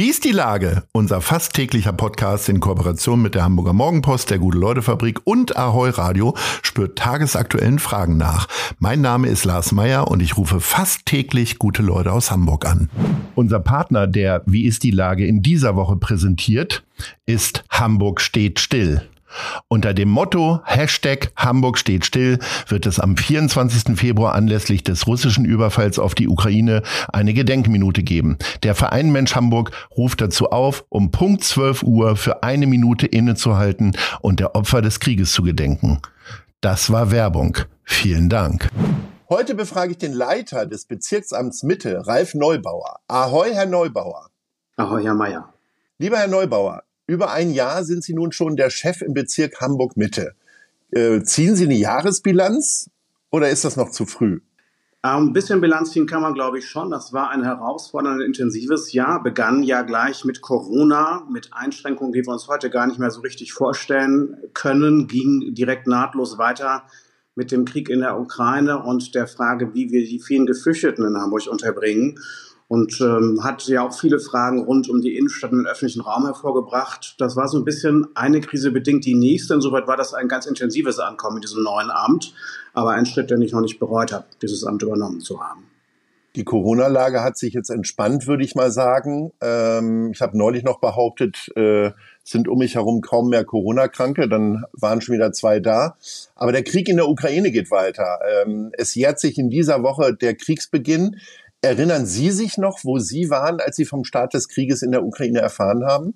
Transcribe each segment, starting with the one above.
Wie ist die Lage? Unser fast täglicher Podcast in Kooperation mit der Hamburger Morgenpost, der Gute-Leute-Fabrik und Ahoi Radio spürt tagesaktuellen Fragen nach. Mein Name ist Lars Meyer und ich rufe fast täglich gute Leute aus Hamburg an. Unser Partner, der Wie ist die Lage in dieser Woche präsentiert, ist Hamburg steht still. Unter dem Motto Hashtag Hamburg steht still wird es am 24. Februar anlässlich des russischen Überfalls auf die Ukraine eine Gedenkminute geben. Der Verein Mensch Hamburg ruft dazu auf, um Punkt 12 Uhr für eine Minute innezuhalten und der Opfer des Krieges zu gedenken. Das war Werbung. Vielen Dank. Heute befrage ich den Leiter des Bezirksamts Mitte, Ralf Neubauer. Ahoi, Herr Neubauer. Ahoi, Herr Meier. Lieber Herr Neubauer, über ein Jahr sind Sie nun schon der Chef im Bezirk Hamburg-Mitte. Äh, ziehen Sie eine Jahresbilanz oder ist das noch zu früh? Ein bisschen Bilanz ziehen kann man, glaube ich, schon. Das war ein herausforderndes, intensives Jahr. Begann ja gleich mit Corona, mit Einschränkungen, die wir uns heute gar nicht mehr so richtig vorstellen können, ging direkt nahtlos weiter mit dem Krieg in der Ukraine und der Frage, wie wir die vielen Geflüchteten in Hamburg unterbringen und ähm, hat ja auch viele Fragen rund um die Innenstadt und den öffentlichen Raum hervorgebracht. Das war so ein bisschen eine Krise bedingt die nächste. Insoweit war das ein ganz intensives Ankommen in diesem neuen Amt, aber ein Schritt, den ich noch nicht bereut habe, dieses Amt übernommen zu haben. Die Corona-Lage hat sich jetzt entspannt, würde ich mal sagen. Ähm, ich habe neulich noch behauptet, äh, sind um mich herum kaum mehr Corona-Kranke, dann waren schon wieder zwei da. Aber der Krieg in der Ukraine geht weiter. Ähm, es jährt sich in dieser Woche der Kriegsbeginn. Erinnern Sie sich noch, wo Sie waren, als Sie vom Start des Krieges in der Ukraine erfahren haben?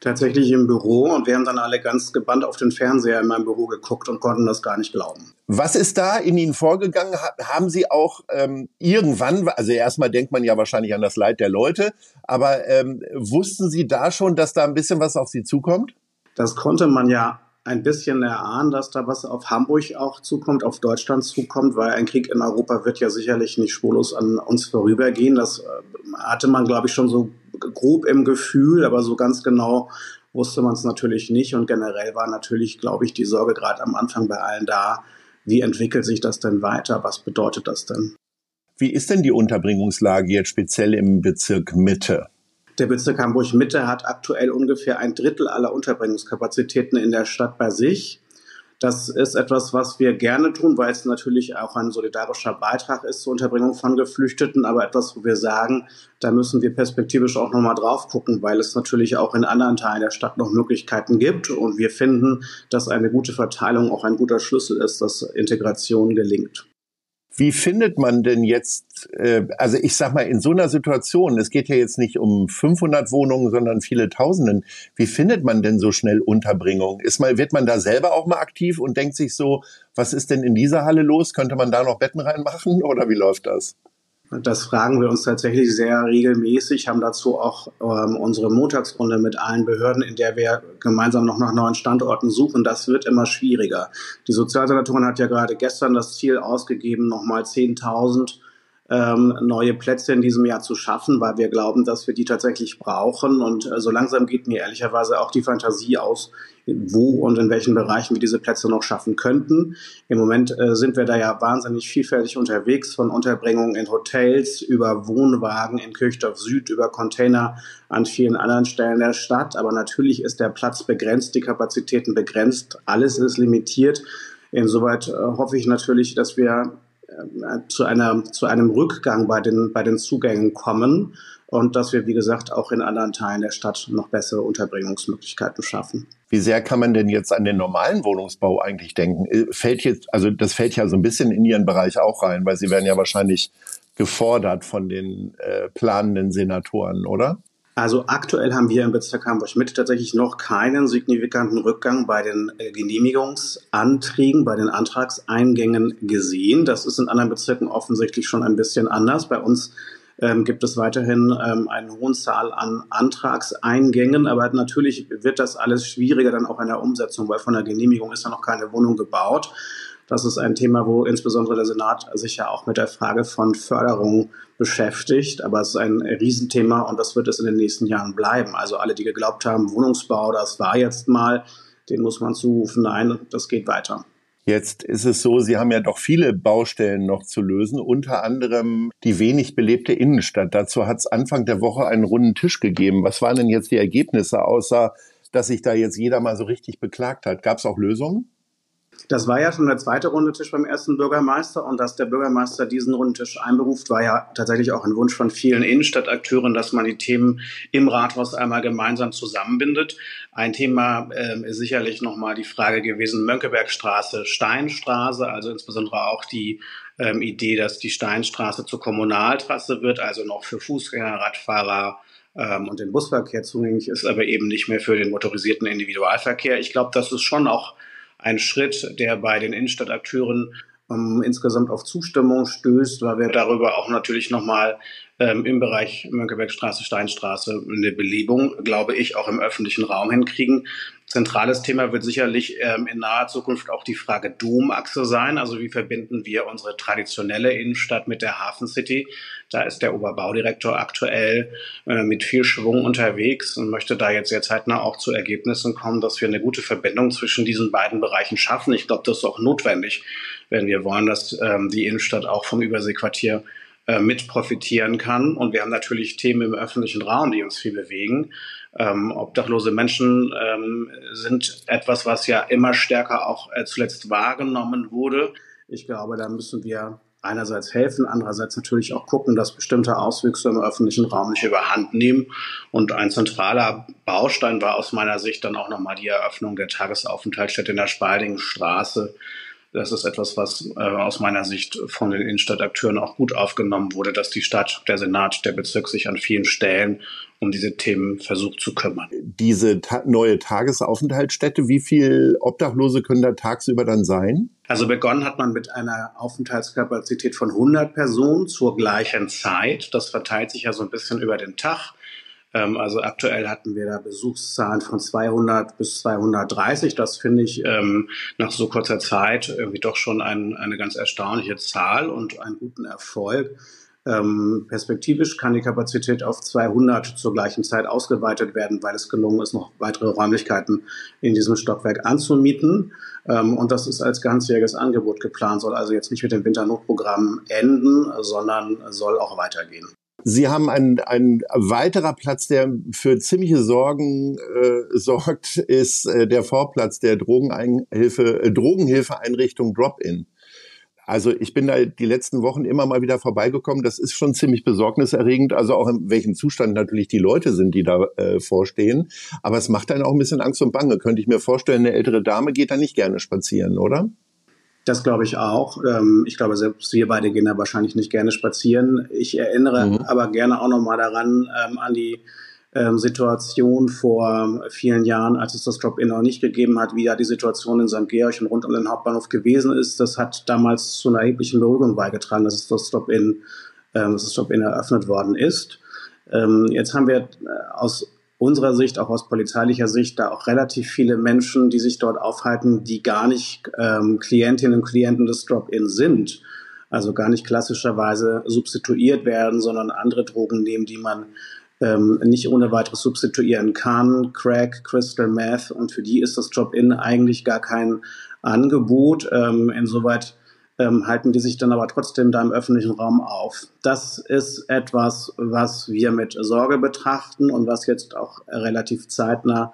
Tatsächlich im Büro und wir haben dann alle ganz gebannt auf den Fernseher in meinem Büro geguckt und konnten das gar nicht glauben. Was ist da in Ihnen vorgegangen? Haben Sie auch ähm, irgendwann, also erstmal denkt man ja wahrscheinlich an das Leid der Leute, aber ähm, wussten Sie da schon, dass da ein bisschen was auf Sie zukommt? Das konnte man ja ein bisschen erahnen, dass da was auf Hamburg auch zukommt, auf Deutschland zukommt, weil ein Krieg in Europa wird ja sicherlich nicht spurlos an uns vorübergehen. Das äh, hatte man, glaube ich, schon so grob im Gefühl, aber so ganz genau wusste man es natürlich nicht. Und generell war natürlich, glaube ich, die Sorge gerade am Anfang bei allen da, wie entwickelt sich das denn weiter? Was bedeutet das denn? Wie ist denn die Unterbringungslage jetzt speziell im Bezirk Mitte? Der Bezirk Hamburg-Mitte hat aktuell ungefähr ein Drittel aller Unterbringungskapazitäten in der Stadt bei sich. Das ist etwas, was wir gerne tun, weil es natürlich auch ein solidarischer Beitrag ist zur Unterbringung von Geflüchteten, aber etwas, wo wir sagen, da müssen wir perspektivisch auch nochmal drauf gucken, weil es natürlich auch in anderen Teilen der Stadt noch Möglichkeiten gibt und wir finden, dass eine gute Verteilung auch ein guter Schlüssel ist, dass Integration gelingt. Wie findet man denn jetzt, äh, also ich sag mal, in so einer Situation, es geht ja jetzt nicht um 500 Wohnungen, sondern viele Tausenden, wie findet man denn so schnell Unterbringung? Ist mal, wird man da selber auch mal aktiv und denkt sich so, was ist denn in dieser Halle los? Könnte man da noch Betten reinmachen oder wie läuft das? Das fragen wir uns tatsächlich sehr regelmäßig, haben dazu auch ähm, unsere Montagsrunde mit allen Behörden, in der wir gemeinsam noch nach neuen Standorten suchen. Das wird immer schwieriger. Die Sozialsenatorin hat ja gerade gestern das Ziel ausgegeben, nochmal 10.000 ähm, neue Plätze in diesem Jahr zu schaffen, weil wir glauben, dass wir die tatsächlich brauchen. Und äh, so langsam geht mir ehrlicherweise auch die Fantasie aus, wo und in welchen Bereichen wir diese Plätze noch schaffen könnten. Im Moment äh, sind wir da ja wahnsinnig vielfältig unterwegs, von Unterbringungen in Hotels über Wohnwagen in Kirchdorf Süd, über Container an vielen anderen Stellen der Stadt. Aber natürlich ist der Platz begrenzt, die Kapazitäten begrenzt, alles ist limitiert. Insoweit äh, hoffe ich natürlich, dass wir zu, einer, zu einem Rückgang bei den, bei den Zugängen kommen und dass wir, wie gesagt, auch in anderen Teilen der Stadt noch bessere Unterbringungsmöglichkeiten schaffen. Wie sehr kann man denn jetzt an den normalen Wohnungsbau eigentlich denken? Äh, fällt jetzt, also das fällt ja so ein bisschen in Ihren Bereich auch rein, weil Sie werden ja wahrscheinlich gefordert von den äh, planenden Senatoren, oder? Also aktuell haben wir im Bezirk Hamburg-Mitte tatsächlich noch keinen signifikanten Rückgang bei den äh, Genehmigungsanträgen, bei den Antragseingängen gesehen. Das ist in anderen Bezirken offensichtlich schon ein bisschen anders. Bei uns ähm, gibt es weiterhin ähm, eine hohe Zahl an Antragseingängen, aber natürlich wird das alles schwieriger dann auch in der Umsetzung, weil von der Genehmigung ist ja noch keine Wohnung gebaut. Das ist ein Thema, wo insbesondere der Senat sich ja auch mit der Frage von Förderung beschäftigt. Aber es ist ein Riesenthema und das wird es in den nächsten Jahren bleiben. Also alle, die geglaubt haben, Wohnungsbau, das war jetzt mal, den muss man zurufen, nein, das geht weiter. Jetzt ist es so, Sie haben ja doch viele Baustellen noch zu lösen, unter anderem die wenig belebte Innenstadt. Dazu hat es Anfang der Woche einen runden Tisch gegeben. Was waren denn jetzt die Ergebnisse, außer dass sich da jetzt jeder mal so richtig beklagt hat? Gab es auch Lösungen? Das war ja schon der zweite Rundetisch beim ersten Bürgermeister und dass der Bürgermeister diesen Rundetisch einberuft, war ja tatsächlich auch ein Wunsch von vielen Innenstadtakteuren, dass man die Themen im Rathaus einmal gemeinsam zusammenbindet. Ein Thema äh, ist sicherlich nochmal die Frage gewesen, Mönckebergstraße, Steinstraße, also insbesondere auch die ähm, Idee, dass die Steinstraße zur Kommunaltrasse wird, also noch für Fußgänger, Radfahrer, ähm, und den Busverkehr zugänglich ist, aber eben nicht mehr für den motorisierten Individualverkehr. Ich glaube, das ist schon auch ein Schritt, der bei den Innenstadtakteuren ähm, insgesamt auf Zustimmung stößt, weil wir darüber auch natürlich nochmal ähm, im Bereich Mönckebergstraße, Steinstraße eine Belebung, glaube ich, auch im öffentlichen Raum hinkriegen. Zentrales Thema wird sicherlich ähm, in naher Zukunft auch die Frage Domachse sein. Also wie verbinden wir unsere traditionelle Innenstadt mit der Hafen City? Da ist der Oberbaudirektor aktuell äh, mit viel Schwung unterwegs und möchte da jetzt sehr zeitnah auch zu Ergebnissen kommen, dass wir eine gute Verbindung zwischen diesen beiden Bereichen schaffen. Ich glaube, das ist auch notwendig, wenn wir wollen, dass ähm, die Innenstadt auch vom Überseequartier äh, mit profitieren kann. Und wir haben natürlich Themen im öffentlichen Raum, die uns viel bewegen. Ähm, obdachlose Menschen ähm, sind etwas, was ja immer stärker auch äh, zuletzt wahrgenommen wurde. Ich glaube, da müssen wir einerseits helfen, andererseits natürlich auch gucken, dass bestimmte Auswüchse im öffentlichen Raum nicht überhand nehmen. Und ein zentraler Baustein war aus meiner Sicht dann auch nochmal die Eröffnung der Tagesaufenthaltsstätte in der Spaldingen Straße, das ist etwas, was äh, aus meiner Sicht von den Innenstadtakteuren auch gut aufgenommen wurde, dass die Stadt, der Senat, der Bezirk sich an vielen Stellen um diese Themen versucht zu kümmern. Diese ta neue Tagesaufenthaltsstätte, wie viel Obdachlose können da tagsüber dann sein? Also begonnen hat man mit einer Aufenthaltskapazität von 100 Personen zur gleichen Zeit. Das verteilt sich ja so ein bisschen über den Tag. Ähm, also aktuell hatten wir da Besuchszahlen von 200 bis 230. Das finde ich ähm, nach so kurzer Zeit irgendwie doch schon ein, eine ganz erstaunliche Zahl und einen guten Erfolg. Ähm, perspektivisch kann die Kapazität auf 200 zur gleichen Zeit ausgeweitet werden, weil es gelungen ist, noch weitere Räumlichkeiten in diesem Stockwerk anzumieten. Ähm, und das ist als ganzjähriges Angebot geplant, soll also jetzt nicht mit dem Winternotprogramm enden, sondern soll auch weitergehen. Sie haben einen, ein weiterer Platz, der für ziemliche Sorgen äh, sorgt, ist äh, der Vorplatz der Drogenhilfe, äh, Drogenhilfeeinrichtung Drop-In. Also ich bin da die letzten Wochen immer mal wieder vorbeigekommen. Das ist schon ziemlich besorgniserregend, also auch in welchem Zustand natürlich die Leute sind, die da äh, vorstehen. Aber es macht dann auch ein bisschen Angst und Bange. Könnte ich mir vorstellen, eine ältere Dame geht da nicht gerne spazieren, oder? Das glaube ich auch. Ähm, ich glaube, selbst wir beide gehen da wahrscheinlich nicht gerne spazieren. Ich erinnere mhm. aber gerne auch nochmal daran, ähm, an die ähm, Situation vor vielen Jahren, als es das Drop-In noch nicht gegeben hat, wie da die Situation in St. Georg und rund um den Hauptbahnhof gewesen ist. Das hat damals zu einer erheblichen Beruhigung beigetragen, dass es das Drop-In, dass das Drop-In eröffnet worden ist. Jetzt haben wir äh, aus unserer Sicht, auch aus polizeilicher Sicht, da auch relativ viele Menschen, die sich dort aufhalten, die gar nicht ähm, Klientinnen und Klienten des Drop-In sind. Also gar nicht klassischerweise substituiert werden, sondern andere Drogen nehmen, die man ähm, nicht ohne weiteres substituieren kann. Crack, Crystal Meth. Und für die ist das Drop-In eigentlich gar kein Angebot. Ähm, insoweit ähm, halten die sich dann aber trotzdem da im öffentlichen Raum auf. Das ist etwas, was wir mit Sorge betrachten und was jetzt auch relativ zeitnah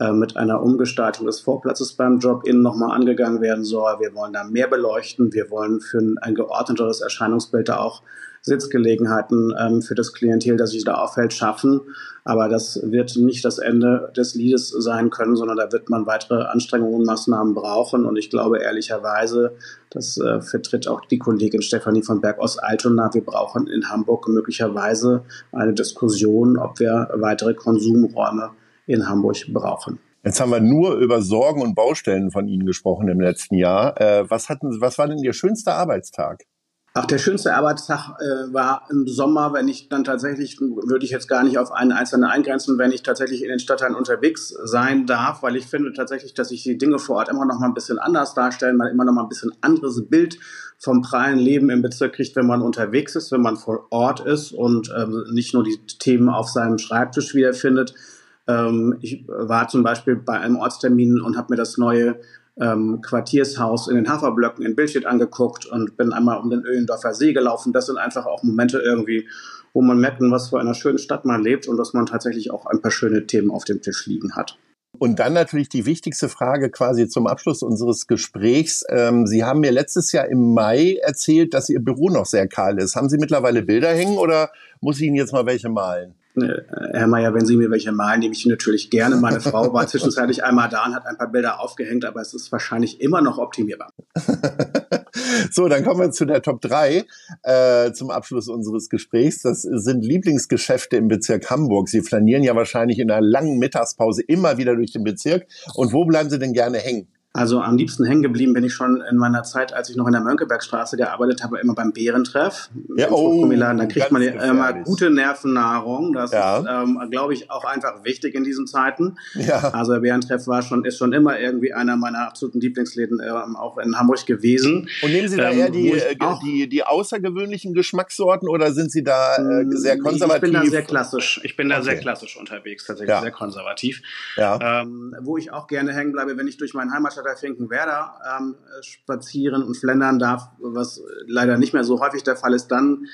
äh, mit einer Umgestaltung des Vorplatzes beim Drop-In nochmal angegangen werden soll. Wir wollen da mehr beleuchten. Wir wollen für ein geordneteres Erscheinungsbild da auch Sitzgelegenheiten ähm, für das Klientel, das sich da auffällt, schaffen. Aber das wird nicht das Ende des Liedes sein können, sondern da wird man weitere Anstrengungen und Maßnahmen brauchen. Und ich glaube ehrlicherweise, das äh, vertritt auch die Kollegin Stefanie von Berg aus Altona, wir brauchen in Hamburg möglicherweise eine Diskussion, ob wir weitere Konsumräume in Hamburg brauchen. Jetzt haben wir nur über Sorgen und Baustellen von Ihnen gesprochen im letzten Jahr. Äh, was hatten, was war denn Ihr schönster Arbeitstag? Ach, der schönste Arbeitstag äh, war im Sommer, wenn ich dann tatsächlich, würde ich jetzt gar nicht auf einen einzelnen eingrenzen, wenn ich tatsächlich in den Stadtteilen unterwegs sein darf, weil ich finde tatsächlich, dass sich die Dinge vor Ort immer noch mal ein bisschen anders darstellen, man immer noch mal ein bisschen anderes Bild vom prallen Leben im Bezirk kriegt, wenn man unterwegs ist, wenn man vor Ort ist und ähm, nicht nur die Themen auf seinem Schreibtisch wiederfindet. Ähm, ich war zum Beispiel bei einem Ortstermin und habe mir das neue ähm, Quartiershaus in den Haferblöcken in Bildstedt angeguckt und bin einmal um den Öhlendorfer See gelaufen. Das sind einfach auch Momente irgendwie, wo man merkt, was für einer schönen Stadt man lebt und dass man tatsächlich auch ein paar schöne Themen auf dem Tisch liegen hat. Und dann natürlich die wichtigste Frage quasi zum Abschluss unseres Gesprächs. Ähm, Sie haben mir letztes Jahr im Mai erzählt, dass Ihr Büro noch sehr kahl ist. Haben Sie mittlerweile Bilder hängen oder muss ich Ihnen jetzt mal welche malen? Äh, Herr Mayer, wenn Sie mir welche malen, nehme ich natürlich gerne. Meine Frau war zwischenzeitlich einmal da und hat ein paar Bilder aufgehängt, aber es ist wahrscheinlich immer noch optimierbar. so, dann kommen wir zu der Top 3 äh, zum Abschluss unseres Gesprächs. Das sind Lieblingsgeschäfte im Bezirk Hamburg. Sie flanieren ja wahrscheinlich in einer langen Mittagspause immer wieder durch den Bezirk. Und wo bleiben Sie denn gerne hängen? Also am liebsten hängen geblieben bin ich schon in meiner Zeit, als ich noch in der Mönckebergstraße gearbeitet habe, immer beim Bärentreff. Ja, oh, da kriegt man immer gute Nervennahrung. Das ja. ist, ähm, glaube ich, auch einfach wichtig in diesen Zeiten. Ja. Also der Bärentreff war schon, ist schon immer irgendwie einer meiner absoluten Lieblingsläden ähm, auch in Hamburg gewesen. Und nehmen Sie da ähm, eher die, äh, die, die außergewöhnlichen Geschmackssorten oder sind Sie da äh, mm, sehr konservativ? Ich bin da sehr klassisch. Ich bin da okay. sehr klassisch unterwegs, tatsächlich ja. sehr konservativ. Ja. Ähm, wo ich auch gerne hängen bleibe, wenn ich durch meinen Heimatstadt Stadt Finkenwerder ähm, spazieren und flendern darf, was leider nicht mehr so häufig der Fall ist, dann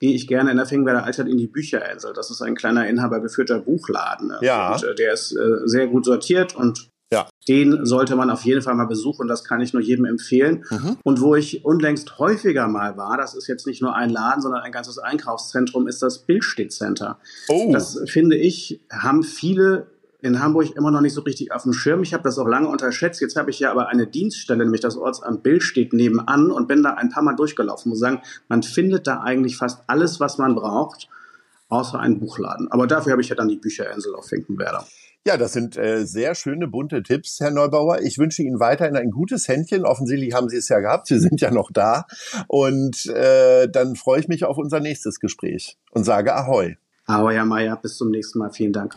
gehe ich gerne in der Finkenwerder Altstadt in die Bücherinsel. Das ist ein kleiner inhabergeführter Buchladen. Ja. Und, äh, der ist äh, sehr gut sortiert und ja. Den sollte man auf jeden Fall mal besuchen, das kann ich nur jedem empfehlen. Mhm. Und wo ich unlängst häufiger mal war, das ist jetzt nicht nur ein Laden, sondern ein ganzes Einkaufszentrum, ist das Bildstedt Center. Oh. Das finde ich, haben viele in Hamburg immer noch nicht so richtig auf dem Schirm. Ich habe das auch lange unterschätzt. Jetzt habe ich ja aber eine Dienststelle, nämlich das Ortsamt Bild steht nebenan und bin da ein paar Mal durchgelaufen. Muss sagen, man findet da eigentlich fast alles, was man braucht, außer einen Buchladen. Aber dafür habe ich ja dann die Bücherinsel auf Finkenwerder. Ja, das sind äh, sehr schöne, bunte Tipps, Herr Neubauer. Ich wünsche Ihnen weiterhin ein gutes Händchen. Offensichtlich haben Sie es ja gehabt. Sie sind ja noch da. Und äh, dann freue ich mich auf unser nächstes Gespräch und sage Ahoi. Ahoi, Herr Mayer. Bis zum nächsten Mal. Vielen Dank.